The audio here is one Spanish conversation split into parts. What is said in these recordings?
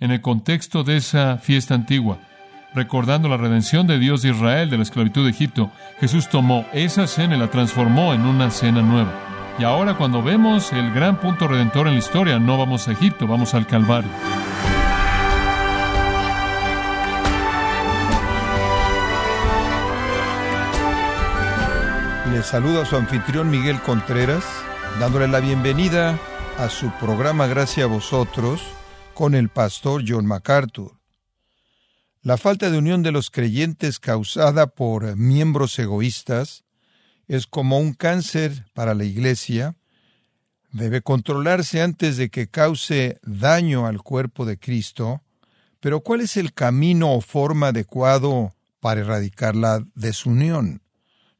en el contexto de esa fiesta antigua, recordando la redención de Dios de Israel de la esclavitud de Egipto, Jesús tomó esa cena y la transformó en una cena nueva. Y ahora cuando vemos el gran punto redentor en la historia, no vamos a Egipto, vamos al Calvario. Le saluda a su anfitrión Miguel Contreras, dándole la bienvenida a su programa Gracias a vosotros con el pastor John MacArthur. La falta de unión de los creyentes causada por miembros egoístas es como un cáncer para la Iglesia. Debe controlarse antes de que cause daño al cuerpo de Cristo. Pero ¿cuál es el camino o forma adecuado para erradicar la desunión?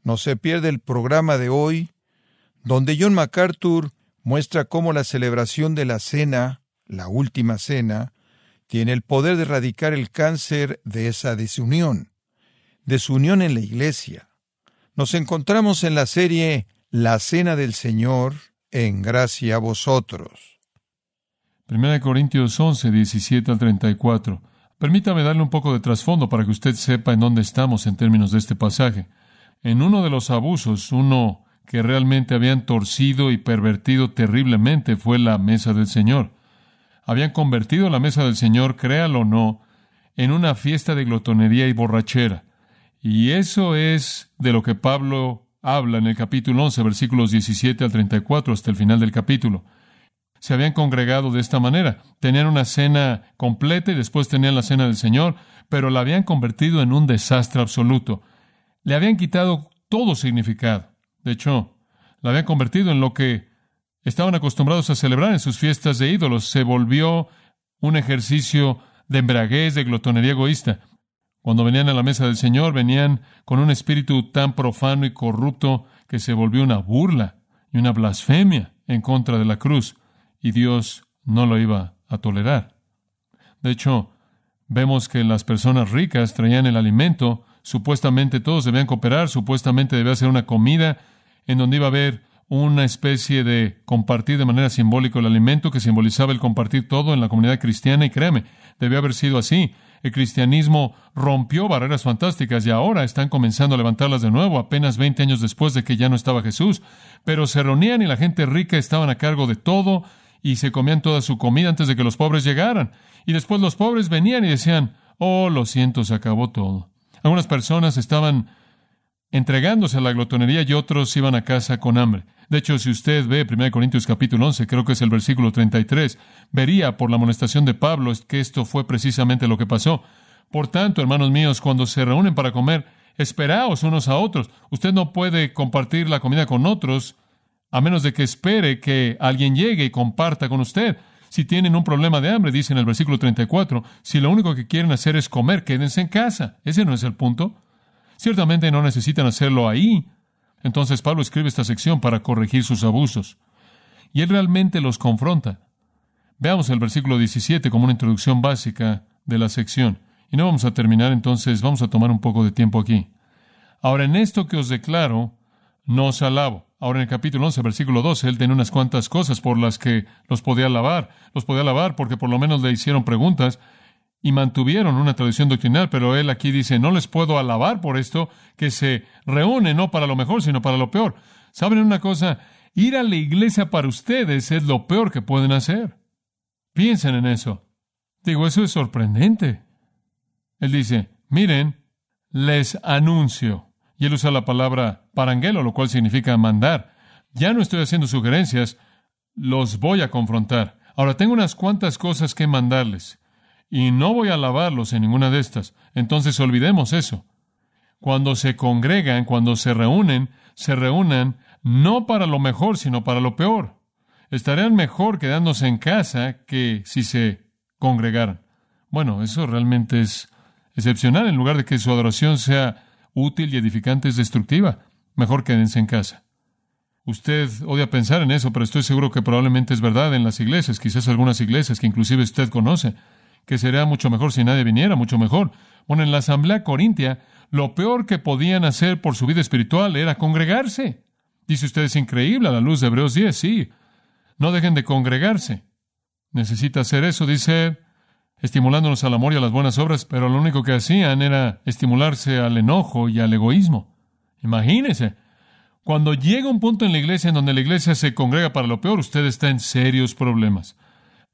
No se pierde el programa de hoy, donde John MacArthur muestra cómo la celebración de la cena, la última cena, tiene el poder de erradicar el cáncer de esa desunión, desunión en la iglesia. Nos encontramos en la serie La Cena del Señor en gracia a vosotros. 1 Corintios 11, 17 al 34. Permítame darle un poco de trasfondo para que usted sepa en dónde estamos en términos de este pasaje. En uno de los abusos, uno que realmente habían torcido y pervertido terriblemente fue la mesa del Señor. Habían convertido la mesa del Señor, créalo o no, en una fiesta de glotonería y borrachera. Y eso es de lo que Pablo habla en el capítulo 11, versículos 17 al 34, hasta el final del capítulo. Se habían congregado de esta manera. Tenían una cena completa y después tenían la cena del Señor, pero la habían convertido en un desastre absoluto le habían quitado todo significado. De hecho, la habían convertido en lo que estaban acostumbrados a celebrar en sus fiestas de ídolos. Se volvió un ejercicio de embraguez, de glotonería egoísta. Cuando venían a la mesa del Señor, venían con un espíritu tan profano y corrupto que se volvió una burla y una blasfemia en contra de la cruz, y Dios no lo iba a tolerar. De hecho, vemos que las personas ricas traían el alimento Supuestamente todos debían cooperar, supuestamente debía ser una comida en donde iba a haber una especie de compartir de manera simbólica el alimento que simbolizaba el compartir todo en la comunidad cristiana y créeme, debió haber sido así. El cristianismo rompió barreras fantásticas y ahora están comenzando a levantarlas de nuevo, apenas 20 años después de que ya no estaba Jesús. Pero se reunían y la gente rica estaban a cargo de todo y se comían toda su comida antes de que los pobres llegaran. Y después los pobres venían y decían, oh, lo siento, se acabó todo. Algunas personas estaban entregándose a la glotonería y otros iban a casa con hambre. De hecho, si usted ve 1 Corintios capítulo 11, creo que es el versículo 33, vería por la amonestación de Pablo que esto fue precisamente lo que pasó. Por tanto, hermanos míos, cuando se reúnen para comer, esperaos unos a otros. Usted no puede compartir la comida con otros a menos de que espere que alguien llegue y comparta con usted. Si tienen un problema de hambre, dice en el versículo 34, si lo único que quieren hacer es comer, quédense en casa. Ese no es el punto. Ciertamente no necesitan hacerlo ahí. Entonces Pablo escribe esta sección para corregir sus abusos. Y él realmente los confronta. Veamos el versículo 17 como una introducción básica de la sección. Y no vamos a terminar, entonces vamos a tomar un poco de tiempo aquí. Ahora, en esto que os declaro, no os alabo Ahora en el capítulo 11, versículo 12, él tiene unas cuantas cosas por las que los podía alabar. Los podía alabar porque por lo menos le hicieron preguntas y mantuvieron una tradición doctrinal, pero él aquí dice, no les puedo alabar por esto, que se reúnen no para lo mejor, sino para lo peor. ¿Saben una cosa? Ir a la iglesia para ustedes es lo peor que pueden hacer. Piensen en eso. Digo, eso es sorprendente. Él dice, miren, les anuncio. Y él usa la palabra paranguelo, lo cual significa mandar. Ya no estoy haciendo sugerencias, los voy a confrontar. Ahora tengo unas cuantas cosas que mandarles. Y no voy a alabarlos en ninguna de estas. Entonces olvidemos eso. Cuando se congregan, cuando se reúnen, se reúnan no para lo mejor, sino para lo peor. Estarían mejor quedándose en casa que si se congregaran. Bueno, eso realmente es excepcional. En lugar de que su adoración sea útil y edificante es destructiva. Mejor quédense en casa. Usted odia pensar en eso, pero estoy seguro que probablemente es verdad en las iglesias, quizás algunas iglesias que inclusive usted conoce, que sería mucho mejor si nadie viniera, mucho mejor. Bueno, en la asamblea corintia, lo peor que podían hacer por su vida espiritual era congregarse. Dice usted, es increíble a la luz de Hebreos 10, sí. No dejen de congregarse. Necesita hacer eso, dice estimulándonos al amor y a las buenas obras, pero lo único que hacían era estimularse al enojo y al egoísmo. Imagínense, cuando llega un punto en la iglesia en donde la iglesia se congrega para lo peor, usted está en serios problemas.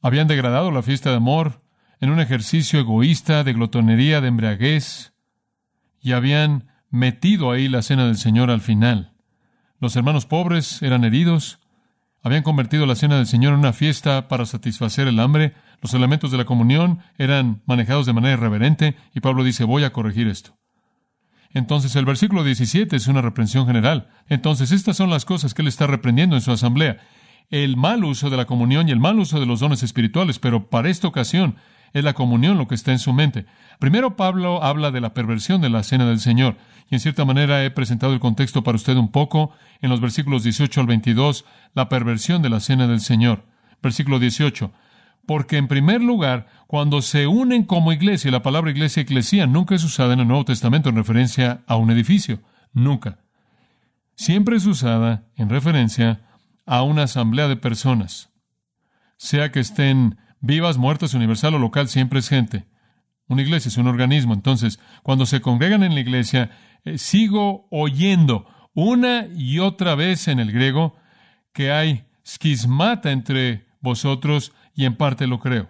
Habían degradado la fiesta de amor en un ejercicio egoísta de glotonería, de embriaguez, y habían metido ahí la cena del Señor al final. Los hermanos pobres eran heridos, habían convertido la cena del Señor en una fiesta para satisfacer el hambre, los elementos de la comunión eran manejados de manera irreverente, y Pablo dice, voy a corregir esto. Entonces el versículo 17 es una reprensión general. Entonces estas son las cosas que él está reprendiendo en su asamblea. El mal uso de la comunión y el mal uso de los dones espirituales, pero para esta ocasión es la comunión lo que está en su mente. Primero Pablo habla de la perversión de la cena del Señor, y en cierta manera he presentado el contexto para usted un poco en los versículos 18 al 22, la perversión de la cena del Señor. Versículo 18. Porque en primer lugar, cuando se unen como iglesia, la palabra iglesia eclesía nunca es usada en el Nuevo Testamento en referencia a un edificio, nunca. Siempre es usada en referencia a una asamblea de personas, sea que estén vivas, muertas, universal o local, siempre es gente. Una iglesia es un organismo. Entonces, cuando se congregan en la iglesia, eh, sigo oyendo una y otra vez en el griego que hay schismata entre vosotros y en parte lo creo.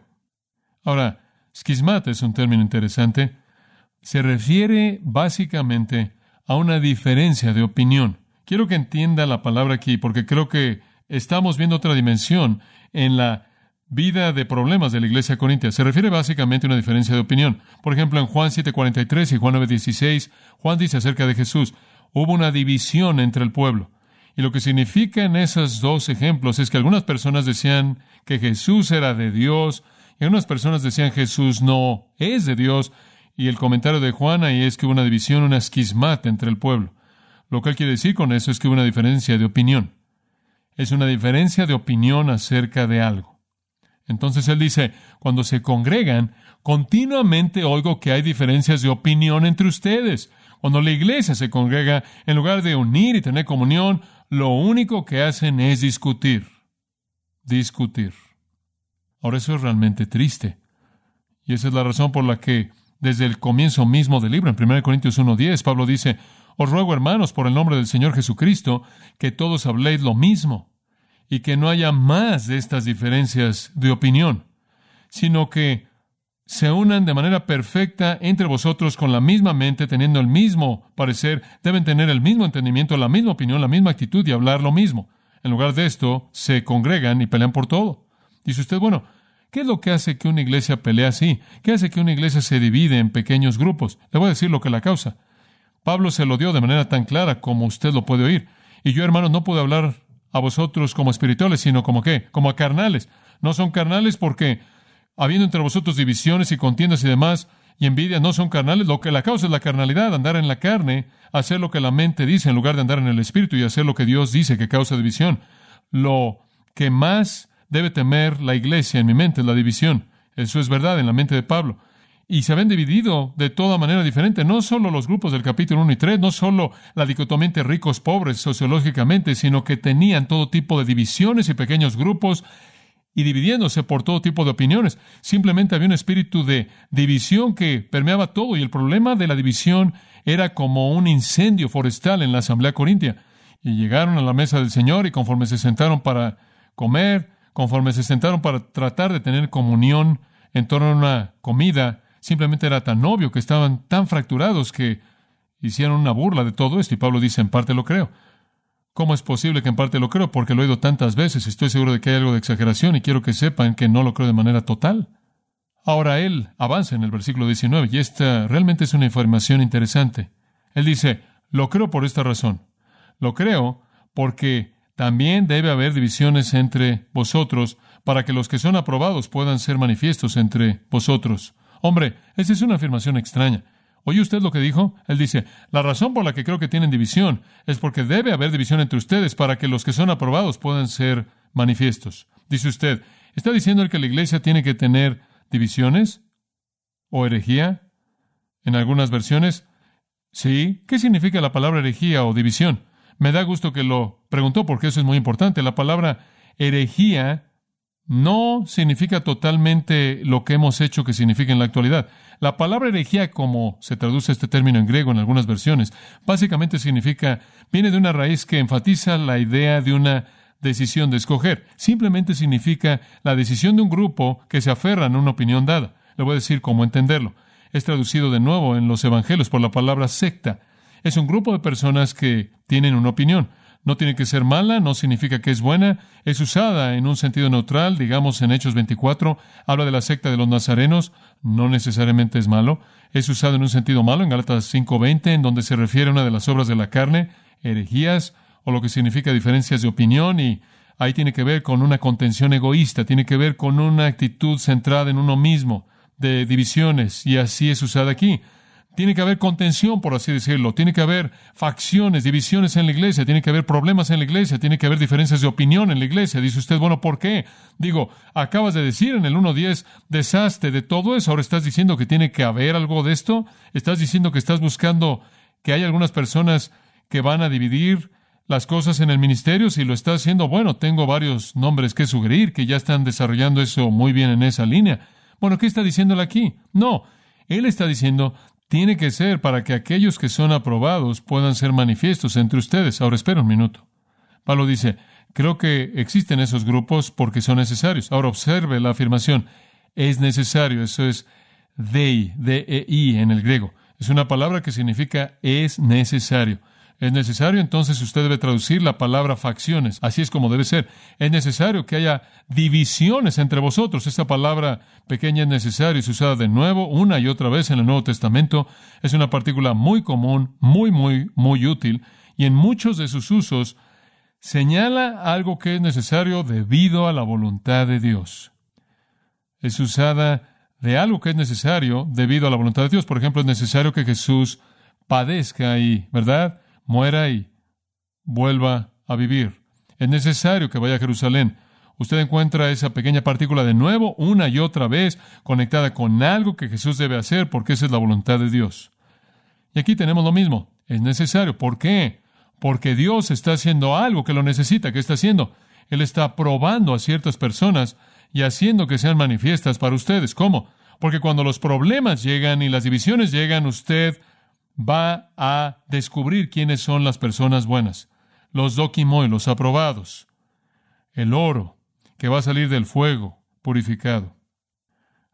Ahora, schismata es un término interesante. Se refiere básicamente a una diferencia de opinión. Quiero que entienda la palabra aquí porque creo que estamos viendo otra dimensión en la vida de problemas de la iglesia corintia. Se refiere básicamente a una diferencia de opinión. Por ejemplo, en Juan 7:43 y Juan 9:16, Juan dice acerca de Jesús, hubo una división entre el pueblo. Y lo que significa en esos dos ejemplos es que algunas personas decían que Jesús era de Dios y algunas personas decían Jesús no es de Dios. Y el comentario de Juan ahí es que hubo una división, una esquismata entre el pueblo. Lo que él quiere decir con eso es que hubo una diferencia de opinión. Es una diferencia de opinión acerca de algo. Entonces él dice, cuando se congregan, continuamente oigo que hay diferencias de opinión entre ustedes. Cuando la iglesia se congrega, en lugar de unir y tener comunión, lo único que hacen es discutir. Discutir. Ahora eso es realmente triste. Y esa es la razón por la que desde el comienzo mismo del libro, en 1 Corintios 1.10, Pablo dice, os ruego, hermanos, por el nombre del Señor Jesucristo, que todos habléis lo mismo y que no haya más de estas diferencias de opinión, sino que se unan de manera perfecta entre vosotros con la misma mente, teniendo el mismo parecer, deben tener el mismo entendimiento, la misma opinión, la misma actitud y hablar lo mismo. En lugar de esto, se congregan y pelean por todo. Dice usted, bueno, ¿qué es lo que hace que una iglesia pelee así? ¿Qué hace que una iglesia se divide en pequeños grupos? Le voy a decir lo que la causa. Pablo se lo dio de manera tan clara como usted lo puede oír. Y yo, hermanos, no puedo hablar a vosotros como espirituales, sino como qué? Como a carnales. No son carnales porque habiendo entre vosotros divisiones y contiendas y demás, y envidia no son carnales, lo que la causa es la carnalidad, andar en la carne, hacer lo que la mente dice en lugar de andar en el espíritu y hacer lo que Dios dice que causa división. Lo que más debe temer la iglesia en mi mente es la división. Eso es verdad en la mente de Pablo. Y se habían dividido de toda manera diferente, no solo los grupos del capítulo 1 y 3, no solo la dicotomía entre ricos, pobres sociológicamente, sino que tenían todo tipo de divisiones y pequeños grupos y dividiéndose por todo tipo de opiniones. Simplemente había un espíritu de división que permeaba todo y el problema de la división era como un incendio forestal en la asamblea corintia. Y llegaron a la mesa del Señor y conforme se sentaron para comer, conforme se sentaron para tratar de tener comunión en torno a una comida, simplemente era tan obvio que estaban tan fracturados que hicieron una burla de todo esto y Pablo dice, en parte lo creo. ¿Cómo es posible que en parte lo creo? Porque lo he oído tantas veces. Estoy seguro de que hay algo de exageración y quiero que sepan que no lo creo de manera total. Ahora él avanza en el versículo 19 y esta realmente es una información interesante. Él dice, lo creo por esta razón. Lo creo porque también debe haber divisiones entre vosotros para que los que son aprobados puedan ser manifiestos entre vosotros. Hombre, esa es una afirmación extraña. ¿Oye usted lo que dijo? Él dice, la razón por la que creo que tienen división es porque debe haber división entre ustedes para que los que son aprobados puedan ser manifiestos. Dice usted, ¿está diciendo que la iglesia tiene que tener divisiones? ¿O herejía? En algunas versiones. Sí. ¿Qué significa la palabra herejía o división? Me da gusto que lo preguntó porque eso es muy importante. La palabra herejía no significa totalmente lo que hemos hecho que significa en la actualidad. La palabra herejía, como se traduce este término en griego en algunas versiones, básicamente significa, viene de una raíz que enfatiza la idea de una decisión de escoger. Simplemente significa la decisión de un grupo que se aferra a una opinión dada. Le voy a decir cómo entenderlo. Es traducido de nuevo en los evangelios por la palabra secta. Es un grupo de personas que tienen una opinión. No tiene que ser mala, no significa que es buena, es usada en un sentido neutral, digamos en Hechos 24, habla de la secta de los nazarenos, no necesariamente es malo, es usado en un sentido malo en Gálatas 5:20, en donde se refiere a una de las obras de la carne, herejías, o lo que significa diferencias de opinión, y ahí tiene que ver con una contención egoísta, tiene que ver con una actitud centrada en uno mismo, de divisiones, y así es usada aquí. Tiene que haber contención, por así decirlo. Tiene que haber facciones, divisiones en la iglesia. Tiene que haber problemas en la iglesia. Tiene que haber diferencias de opinión en la iglesia. Dice usted, bueno, ¿por qué? Digo, acabas de decir en el 1.10, desastre de todo eso. Ahora estás diciendo que tiene que haber algo de esto. Estás diciendo que estás buscando que hay algunas personas que van a dividir las cosas en el ministerio. Si lo estás haciendo, bueno, tengo varios nombres que sugerir que ya están desarrollando eso muy bien en esa línea. Bueno, ¿qué está diciéndole aquí? No, él está diciendo, tiene que ser para que aquellos que son aprobados puedan ser manifiestos entre ustedes. Ahora espera un minuto. Pablo dice, creo que existen esos grupos porque son necesarios. Ahora observe la afirmación, es necesario, eso es dei, D-E-I en el griego. Es una palabra que significa es necesario. Es necesario, entonces usted debe traducir la palabra facciones. Así es como debe ser. Es necesario que haya divisiones entre vosotros. Esta palabra pequeña es necesaria, es usada de nuevo una y otra vez en el Nuevo Testamento. Es una partícula muy común, muy, muy, muy útil. Y en muchos de sus usos señala algo que es necesario debido a la voluntad de Dios. Es usada de algo que es necesario debido a la voluntad de Dios. Por ejemplo, es necesario que Jesús padezca y, ¿verdad? Muera y vuelva a vivir. Es necesario que vaya a Jerusalén. Usted encuentra esa pequeña partícula de nuevo una y otra vez conectada con algo que Jesús debe hacer porque esa es la voluntad de Dios. Y aquí tenemos lo mismo. Es necesario. ¿Por qué? Porque Dios está haciendo algo que lo necesita. ¿Qué está haciendo? Él está probando a ciertas personas y haciendo que sean manifiestas para ustedes. ¿Cómo? Porque cuando los problemas llegan y las divisiones llegan, usted va a descubrir quiénes son las personas buenas, los dokimoi, los aprobados, el oro que va a salir del fuego purificado.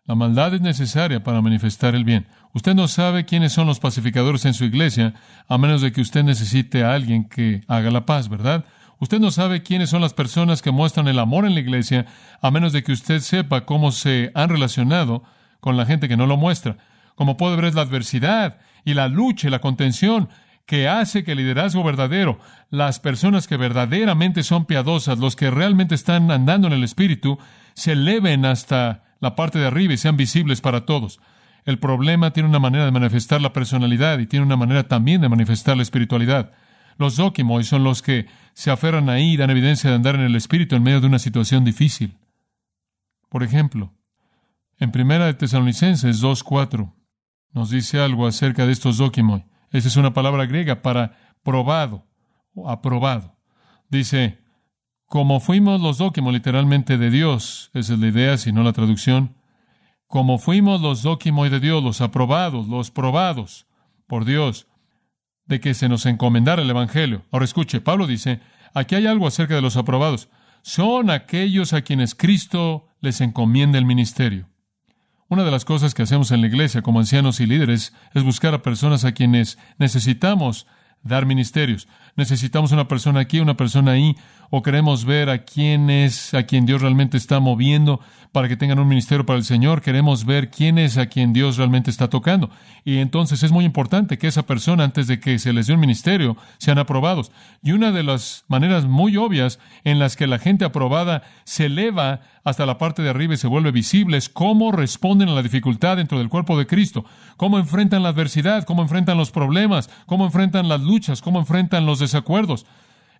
La maldad es necesaria para manifestar el bien. Usted no sabe quiénes son los pacificadores en su iglesia, a menos de que usted necesite a alguien que haga la paz, ¿verdad? Usted no sabe quiénes son las personas que muestran el amor en la iglesia, a menos de que usted sepa cómo se han relacionado con la gente que no lo muestra. Como puede ver, la adversidad y la lucha y la contención que hace que el liderazgo verdadero, las personas que verdaderamente son piadosas, los que realmente están andando en el Espíritu, se eleven hasta la parte de arriba y sean visibles para todos. El problema tiene una manera de manifestar la personalidad y tiene una manera también de manifestar la espiritualidad. Los Dokimoi son los que se aferran ahí y dan evidencia de andar en el Espíritu en medio de una situación difícil. Por ejemplo, en Primera de Tesalonicenses 2.4, nos dice algo acerca de estos dokimoi. Esa es una palabra griega para probado o aprobado. Dice, como fuimos los dokimoi literalmente de Dios, esa es la idea, si no la traducción, como fuimos los dokimoi de Dios, los aprobados, los probados por Dios, de que se nos encomendara el Evangelio. Ahora escuche, Pablo dice, aquí hay algo acerca de los aprobados. Son aquellos a quienes Cristo les encomienda el ministerio. Una de las cosas que hacemos en la iglesia como ancianos y líderes es buscar a personas a quienes necesitamos dar ministerios. Necesitamos una persona aquí, una persona ahí, o queremos ver a quién es, a quien Dios realmente está moviendo para que tengan un ministerio para el Señor. Queremos ver quién es a quien Dios realmente está tocando. Y entonces es muy importante que esa persona, antes de que se les dé un ministerio, sean aprobados. Y una de las maneras muy obvias en las que la gente aprobada se eleva hasta la parte de arriba y se vuelve visible es cómo responden a la dificultad dentro del cuerpo de Cristo, cómo enfrentan la adversidad, cómo enfrentan los problemas, cómo enfrentan las luchas, cómo enfrentan los desacuerdos.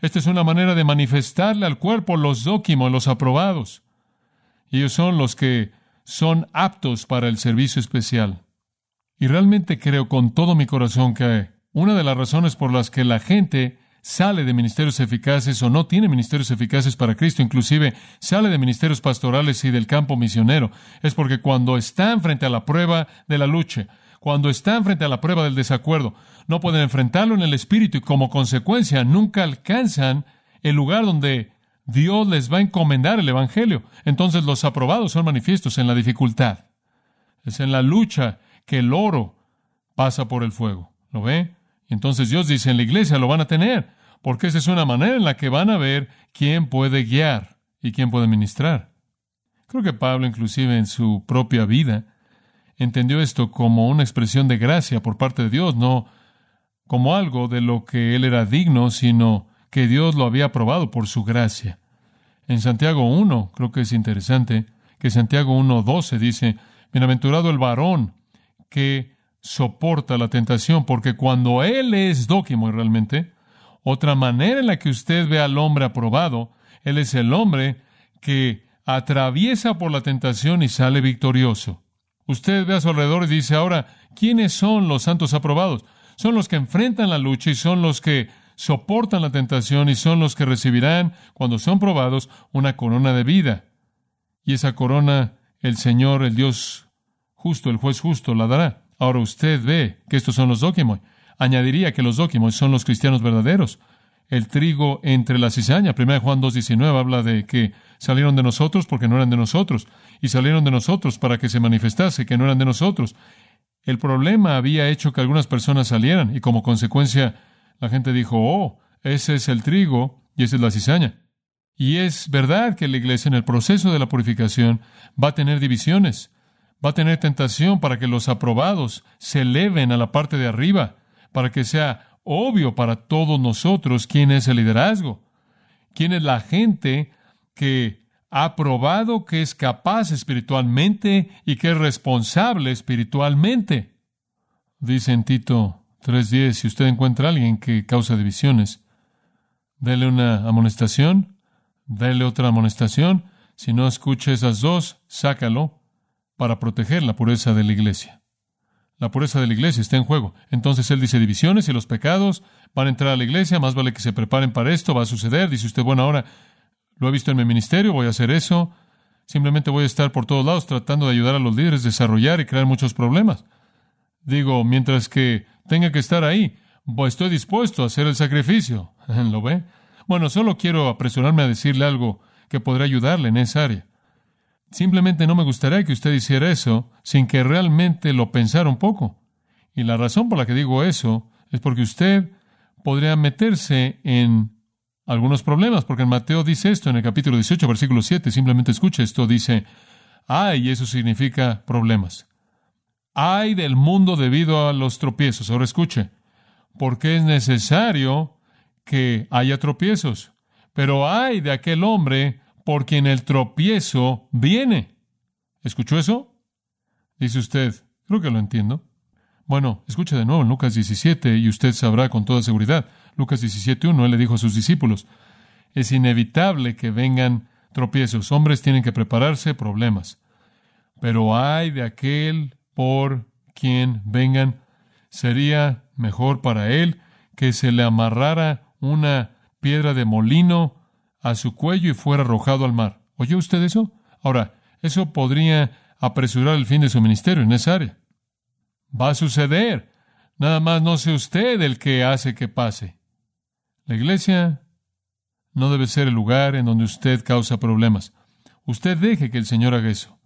Esta es una manera de manifestarle al cuerpo los dóquimos, los aprobados. Ellos son los que son aptos para el servicio especial. Y realmente creo con todo mi corazón que una de las razones por las que la gente sale de ministerios eficaces o no tiene ministerios eficaces para Cristo, inclusive sale de ministerios pastorales y del campo misionero, es porque cuando están frente a la prueba de la lucha, cuando están frente a la prueba del desacuerdo, no pueden enfrentarlo en el Espíritu y como consecuencia nunca alcanzan el lugar donde Dios les va a encomendar el Evangelio. Entonces los aprobados son manifiestos en la dificultad. Es en la lucha que el oro pasa por el fuego. ¿Lo ve? Entonces Dios dice, en la iglesia lo van a tener, porque esa es una manera en la que van a ver quién puede guiar y quién puede ministrar. Creo que Pablo, inclusive en su propia vida, entendió esto como una expresión de gracia por parte de Dios, no como algo de lo que él era digno, sino que Dios lo había aprobado por su gracia. En Santiago 1, creo que es interesante, que Santiago 1.12 dice, Bienaventurado el varón que soporta la tentación, porque cuando Él es dóquimo realmente, otra manera en la que usted ve al hombre aprobado, Él es el hombre que atraviesa por la tentación y sale victorioso. Usted ve a su alrededor y dice, ahora, ¿quiénes son los santos aprobados? Son los que enfrentan la lucha y son los que soportan la tentación y son los que recibirán, cuando son probados, una corona de vida. Y esa corona el Señor, el Dios justo, el juez justo, la dará. Ahora usted ve que estos son los dóquimos. Añadiría que los dóquimos son los cristianos verdaderos. El trigo entre la cizaña. 1 Juan 2.19 habla de que salieron de nosotros porque no eran de nosotros. Y salieron de nosotros para que se manifestase que no eran de nosotros. El problema había hecho que algunas personas salieran y como consecuencia la gente dijo, oh, ese es el trigo y esa es la cizaña. Y es verdad que la iglesia en el proceso de la purificación va a tener divisiones va a tener tentación para que los aprobados se eleven a la parte de arriba, para que sea obvio para todos nosotros quién es el liderazgo, quién es la gente que ha probado que es capaz espiritualmente y que es responsable espiritualmente. Dice en Tito 3.10, si usted encuentra a alguien que causa divisiones, dele una amonestación, dele otra amonestación, si no escucha esas dos, sácalo para proteger la pureza de la iglesia. La pureza de la iglesia está en juego. Entonces él dice divisiones y los pecados van a entrar a la iglesia, más vale que se preparen para esto, va a suceder. Dice usted, bueno, ahora lo he visto en mi ministerio, voy a hacer eso. Simplemente voy a estar por todos lados tratando de ayudar a los líderes a desarrollar y crear muchos problemas. Digo, mientras que tenga que estar ahí, estoy dispuesto a hacer el sacrificio. ¿Lo ve? Bueno, solo quiero apresurarme a decirle algo que podrá ayudarle en esa área. Simplemente no me gustaría que usted hiciera eso sin que realmente lo pensara un poco. Y la razón por la que digo eso es porque usted podría meterse en algunos problemas, porque en Mateo dice esto en el capítulo 18, versículo 7, simplemente escuche esto, dice, ay, y eso significa problemas. Ay del mundo debido a los tropiezos. Ahora escuche, porque es necesario que haya tropiezos, pero ay de aquel hombre por quien el tropiezo viene. ¿Escuchó eso? Dice usted, creo que lo entiendo. Bueno, escuche de nuevo en Lucas 17 y usted sabrá con toda seguridad. Lucas 17.1, él le dijo a sus discípulos, es inevitable que vengan tropiezos. Hombres tienen que prepararse problemas. Pero hay de aquel por quien vengan, sería mejor para él que se le amarrara una piedra de molino a su cuello y fuera arrojado al mar. ¿Oyó usted eso? Ahora, eso podría apresurar el fin de su ministerio en esa área. Va a suceder. Nada más no sea usted el que hace que pase. La iglesia no debe ser el lugar en donde usted causa problemas. Usted deje que el Señor haga eso.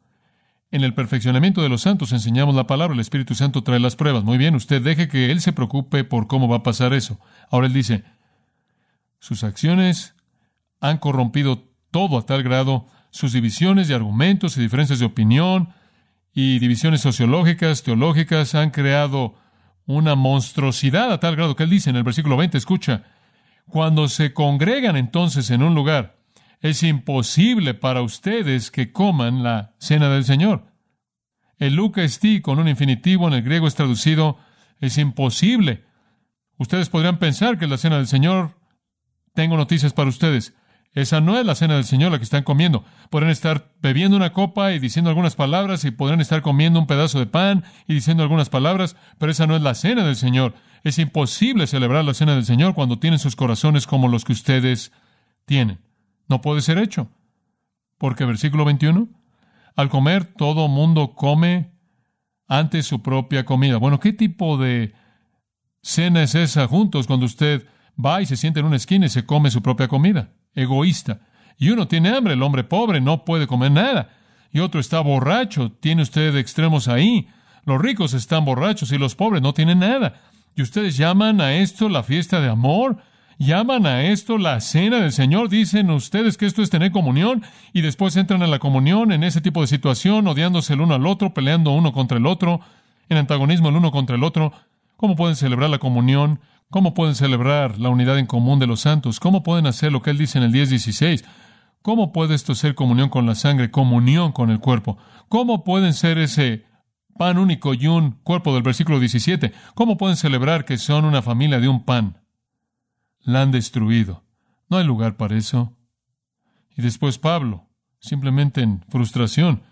En el perfeccionamiento de los santos enseñamos la palabra, el Espíritu Santo trae las pruebas. Muy bien, usted deje que Él se preocupe por cómo va a pasar eso. Ahora Él dice, sus acciones han corrompido todo a tal grado, sus divisiones de argumentos y diferencias de opinión y divisiones sociológicas, teológicas, han creado una monstruosidad a tal grado que él dice en el versículo 20, escucha, cuando se congregan entonces en un lugar, es imposible para ustedes que coman la cena del Señor. El Luca esti con un infinitivo en el griego es traducido, es imposible. Ustedes podrían pensar que la cena del Señor, tengo noticias para ustedes, Esa no es la cena del Señor la que están comiendo. Podrán estar bebiendo una copa y diciendo algunas palabras y podrán estar comiendo un pedazo de pan y diciendo algunas palabras, pero esa no es la cena del Señor. Es imposible celebrar la cena del Señor cuando tienen sus corazones como los que ustedes tienen. No puede ser hecho. Porque versículo 21, al comer todo mundo come antes su propia comida. Bueno, ¿qué tipo de cena es esa juntos cuando usted va y se siente en una esquina y se come su propia comida? Egoísta. Y uno tiene hambre, el hombre pobre no puede comer nada. Y otro está borracho, tiene usted extremos ahí. Los ricos están borrachos y los pobres no tienen nada. Y ustedes llaman a esto la fiesta de amor. Llaman a esto la cena del Señor. Dicen ustedes que esto es tener comunión y después entran a la comunión en ese tipo de situación, odiándose el uno al otro, peleando uno contra el otro, en antagonismo el uno contra el otro. ¿Cómo pueden celebrar la comunión? ¿Cómo pueden celebrar la unidad en común de los santos? ¿Cómo pueden hacer lo que él dice en el 10.16? ¿Cómo puede esto ser comunión con la sangre, comunión con el cuerpo? ¿Cómo pueden ser ese pan único y un cuerpo del versículo 17? ¿Cómo pueden celebrar que son una familia de un pan? la han destruido. No hay lugar para eso. Y después Pablo, simplemente en frustración,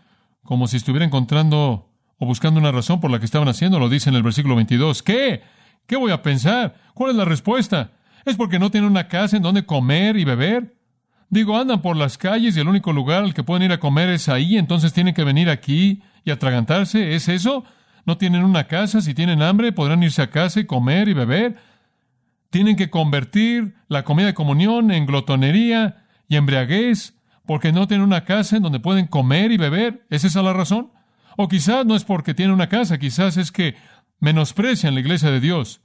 como si estuviera encontrando o buscando una razón por la que estaban haciendo, lo dice en el versículo 22. ¿Qué? ¿Qué voy a pensar? ¿Cuál es la respuesta? ¿Es porque no tienen una casa en donde comer y beber? Digo, andan por las calles y el único lugar al que pueden ir a comer es ahí, entonces tienen que venir aquí y atragantarse. ¿Es eso? ¿No tienen una casa? Si tienen hambre, podrán irse a casa y comer y beber. Tienen que convertir la comida de comunión en glotonería y embriaguez porque no tienen una casa en donde pueden comer y beber. ¿Es esa la razón? O quizás no es porque tienen una casa, quizás es que menosprecian la iglesia de Dios.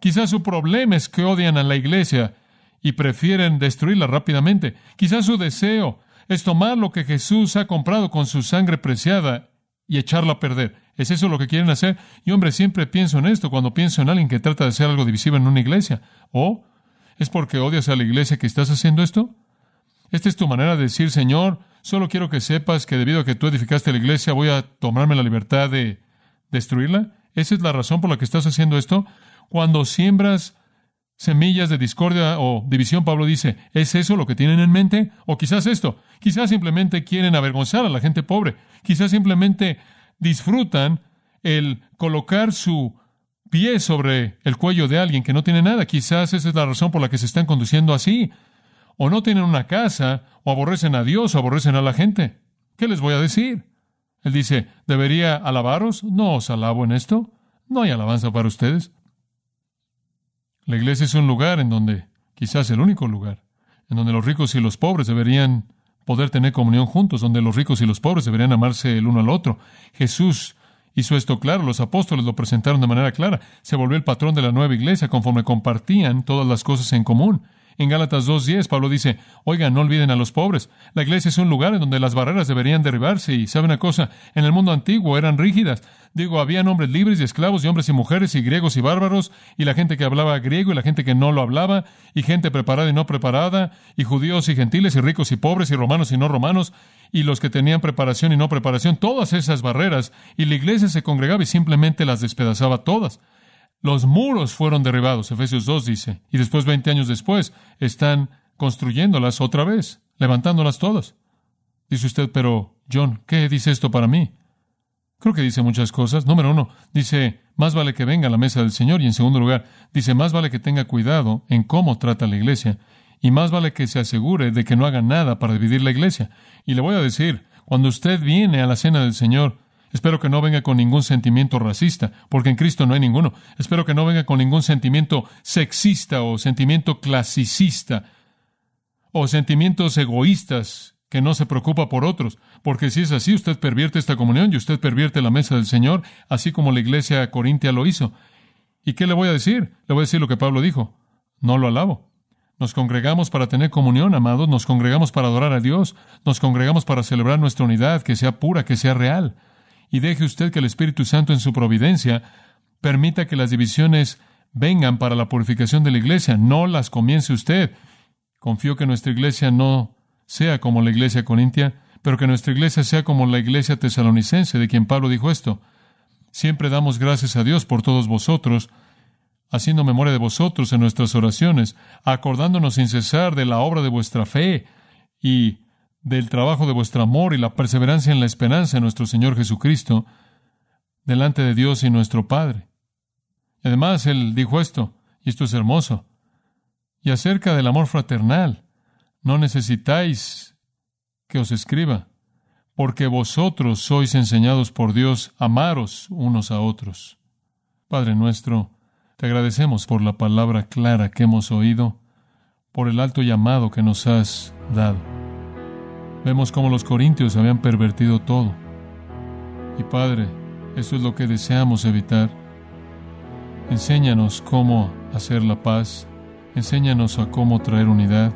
Quizás su problema es que odian a la iglesia y prefieren destruirla rápidamente. Quizás su deseo es tomar lo que Jesús ha comprado con su sangre preciada y echarla a perder. ¿Es eso lo que quieren hacer? Y hombre, siempre pienso en esto cuando pienso en alguien que trata de hacer algo divisivo en una iglesia. ¿O es porque odias a la iglesia que estás haciendo esto? ¿Esta es tu manera de decir, Señor, solo quiero que sepas que debido a que tú edificaste la iglesia voy a tomarme la libertad de destruirla? ¿Esa es la razón por la que estás haciendo esto? Cuando siembras semillas de discordia o división, Pablo dice, ¿es eso lo que tienen en mente? O quizás esto, quizás simplemente quieren avergonzar a la gente pobre, quizás simplemente disfrutan el colocar su pie sobre el cuello de alguien que no tiene nada. Quizás esa es la razón por la que se están conduciendo así. O no tienen una casa, o aborrecen a Dios, o aborrecen a la gente. ¿Qué les voy a decir? Él dice, ¿debería alabaros? No os alabo en esto. No hay alabanza para ustedes. La iglesia es un lugar en donde, quizás el único lugar, en donde los ricos y los pobres deberían poder tener comunión juntos, donde los ricos y los pobres deberían amarse el uno al otro. Jesús hizo esto claro, los apóstoles lo presentaron de manera clara, se volvió el patrón de la nueva iglesia conforme compartían todas las cosas en común. En Gálatas 2.10, Pablo dice, oigan, no olviden a los pobres. La iglesia es un lugar en donde las barreras deberían derribarse y, ¿sabe una cosa? En el mundo antiguo eran rígidas. Digo, había hombres libres y esclavos y hombres y mujeres y griegos y bárbaros y la gente que hablaba griego y la gente que no lo hablaba y gente preparada y no preparada y judíos y gentiles y ricos y pobres y romanos y no romanos y los que tenían preparación y no preparación, todas esas barreras y la iglesia se congregaba y simplemente las despedazaba todas. Los muros fueron derribados, Efesios 2 dice, y después, 20 años después, están construyéndolas otra vez, levantándolas todas. Dice usted, pero John, ¿qué dice esto para mí? Creo que dice muchas cosas. Número uno, dice, más vale que venga a la mesa del Señor. Y en segundo lugar, dice, más vale que tenga cuidado en cómo trata la iglesia. Y más vale que se asegure de que no haga nada para dividir la iglesia. Y le voy a decir, cuando usted viene a la cena del Señor, Espero que no venga con ningún sentimiento racista, porque en Cristo no hay ninguno. Espero que no venga con ningún sentimiento sexista o sentimiento clasicista o sentimientos egoístas que no se preocupa por otros, porque si es así, usted pervierte esta comunión y usted pervierte la mesa del Señor, así como la iglesia corintia lo hizo. ¿Y qué le voy a decir? Le voy a decir lo que Pablo dijo. No lo alabo. Nos congregamos para tener comunión, amados, nos congregamos para adorar a Dios, nos congregamos para celebrar nuestra unidad, que sea pura, que sea real y deje usted que el Espíritu Santo en su providencia permita que las divisiones vengan para la purificación de la iglesia, no las comience usted. Confío que nuestra iglesia no sea como la iglesia corintia, pero que nuestra iglesia sea como la iglesia tesalonicense, de quien Pablo dijo esto. Siempre damos gracias a Dios por todos vosotros, haciendo memoria de vosotros en nuestras oraciones, acordándonos sin cesar de la obra de vuestra fe y del trabajo de vuestro amor y la perseverancia en la esperanza en nuestro Señor Jesucristo, delante de Dios y nuestro Padre. Además, Él dijo esto, y esto es hermoso, y acerca del amor fraternal, no necesitáis que os escriba, porque vosotros sois enseñados por Dios amaros unos a otros. Padre nuestro, te agradecemos por la palabra clara que hemos oído, por el alto llamado que nos has dado. Vemos cómo los corintios habían pervertido todo. Y Padre, eso es lo que deseamos evitar. Enséñanos cómo hacer la paz, enséñanos a cómo traer unidad.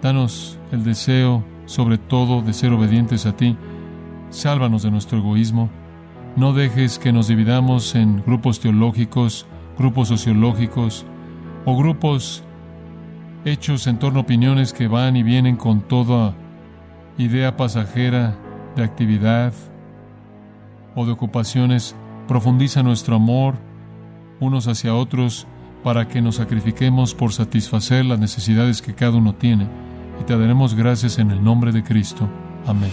Danos el deseo, sobre todo, de ser obedientes a ti. Sálvanos de nuestro egoísmo. No dejes que nos dividamos en grupos teológicos, grupos sociológicos o grupos hechos en torno a opiniones que van y vienen con toda idea pasajera de actividad o de ocupaciones. Profundiza nuestro amor unos hacia otros para que nos sacrifiquemos por satisfacer las necesidades que cada uno tiene. Y te daremos gracias en el nombre de Cristo. Amén.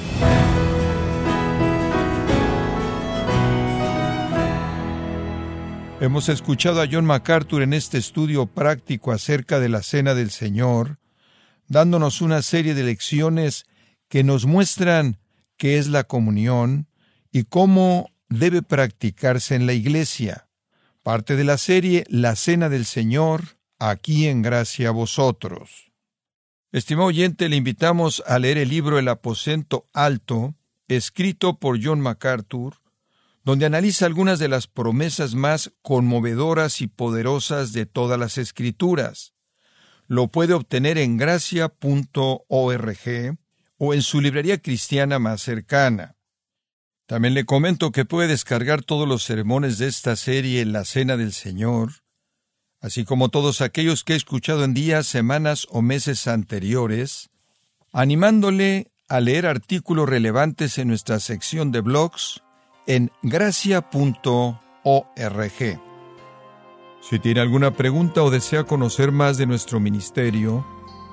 Hemos escuchado a John MacArthur en este estudio práctico acerca de la Cena del Señor, dándonos una serie de lecciones que nos muestran qué es la comunión y cómo debe practicarse en la Iglesia. Parte de la serie La Cena del Señor, aquí en gracia a vosotros. Estimado oyente, le invitamos a leer el libro El aposento alto, escrito por John MacArthur, donde analiza algunas de las promesas más conmovedoras y poderosas de todas las escrituras. Lo puede obtener en gracia.org o en su librería cristiana más cercana. También le comento que puede descargar todos los sermones de esta serie en la Cena del Señor, así como todos aquellos que he escuchado en días, semanas o meses anteriores, animándole a leer artículos relevantes en nuestra sección de blogs en gracia.org. Si tiene alguna pregunta o desea conocer más de nuestro ministerio,